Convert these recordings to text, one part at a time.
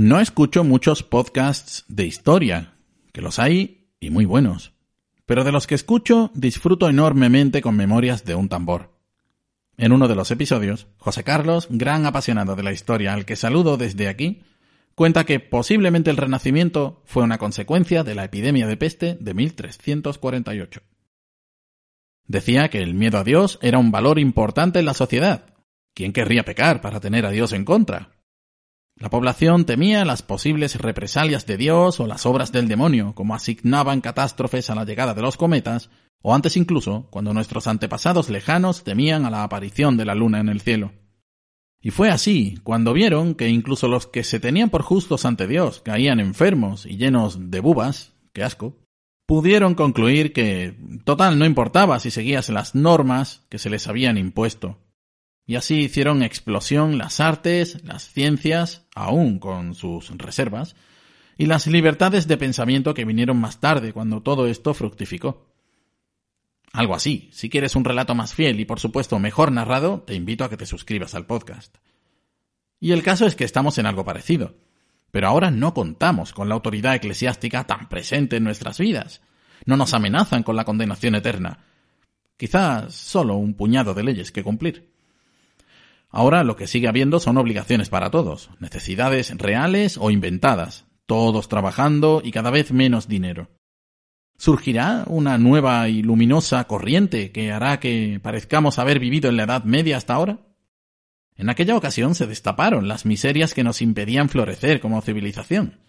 no escucho muchos podcasts de historia, que los hay y muy buenos. Pero de los que escucho disfruto enormemente con Memorias de un tambor. En uno de los episodios, José Carlos, gran apasionado de la historia al que saludo desde aquí, cuenta que posiblemente el Renacimiento fue una consecuencia de la epidemia de peste de 1348. Decía que el miedo a Dios era un valor importante en la sociedad. ¿Quién querría pecar para tener a Dios en contra? La población temía las posibles represalias de Dios o las obras del demonio, como asignaban catástrofes a la llegada de los cometas, o antes incluso, cuando nuestros antepasados lejanos temían a la aparición de la luna en el cielo. Y fue así, cuando vieron que incluso los que se tenían por justos ante Dios caían enfermos y llenos de bubas, qué asco, pudieron concluir que, total, no importaba si seguías las normas que se les habían impuesto. Y así hicieron explosión las artes, las ciencias, aún con sus reservas, y las libertades de pensamiento que vinieron más tarde, cuando todo esto fructificó. Algo así. Si quieres un relato más fiel y por supuesto mejor narrado, te invito a que te suscribas al podcast. Y el caso es que estamos en algo parecido. Pero ahora no contamos con la autoridad eclesiástica tan presente en nuestras vidas. No nos amenazan con la condenación eterna. Quizás solo un puñado de leyes que cumplir. Ahora lo que sigue habiendo son obligaciones para todos, necesidades reales o inventadas, todos trabajando y cada vez menos dinero. ¿Surgirá una nueva y luminosa corriente que hará que parezcamos haber vivido en la Edad Media hasta ahora? En aquella ocasión se destaparon las miserias que nos impedían florecer como civilización.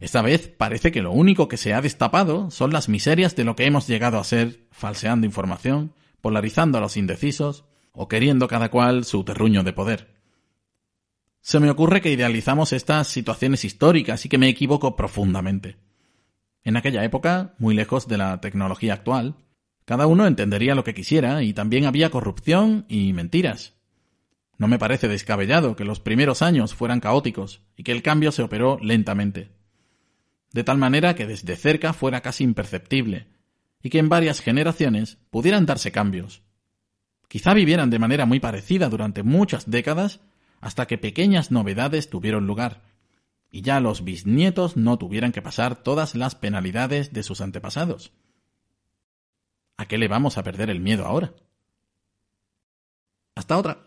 Esta vez parece que lo único que se ha destapado son las miserias de lo que hemos llegado a ser, falseando información, polarizando a los indecisos o queriendo cada cual su terruño de poder. Se me ocurre que idealizamos estas situaciones históricas y que me equivoco profundamente. En aquella época, muy lejos de la tecnología actual, cada uno entendería lo que quisiera y también había corrupción y mentiras. No me parece descabellado que los primeros años fueran caóticos y que el cambio se operó lentamente. De tal manera que desde cerca fuera casi imperceptible y que en varias generaciones pudieran darse cambios. Quizá vivieran de manera muy parecida durante muchas décadas hasta que pequeñas novedades tuvieron lugar y ya los bisnietos no tuvieran que pasar todas las penalidades de sus antepasados. ¿A qué le vamos a perder el miedo ahora? Hasta otra.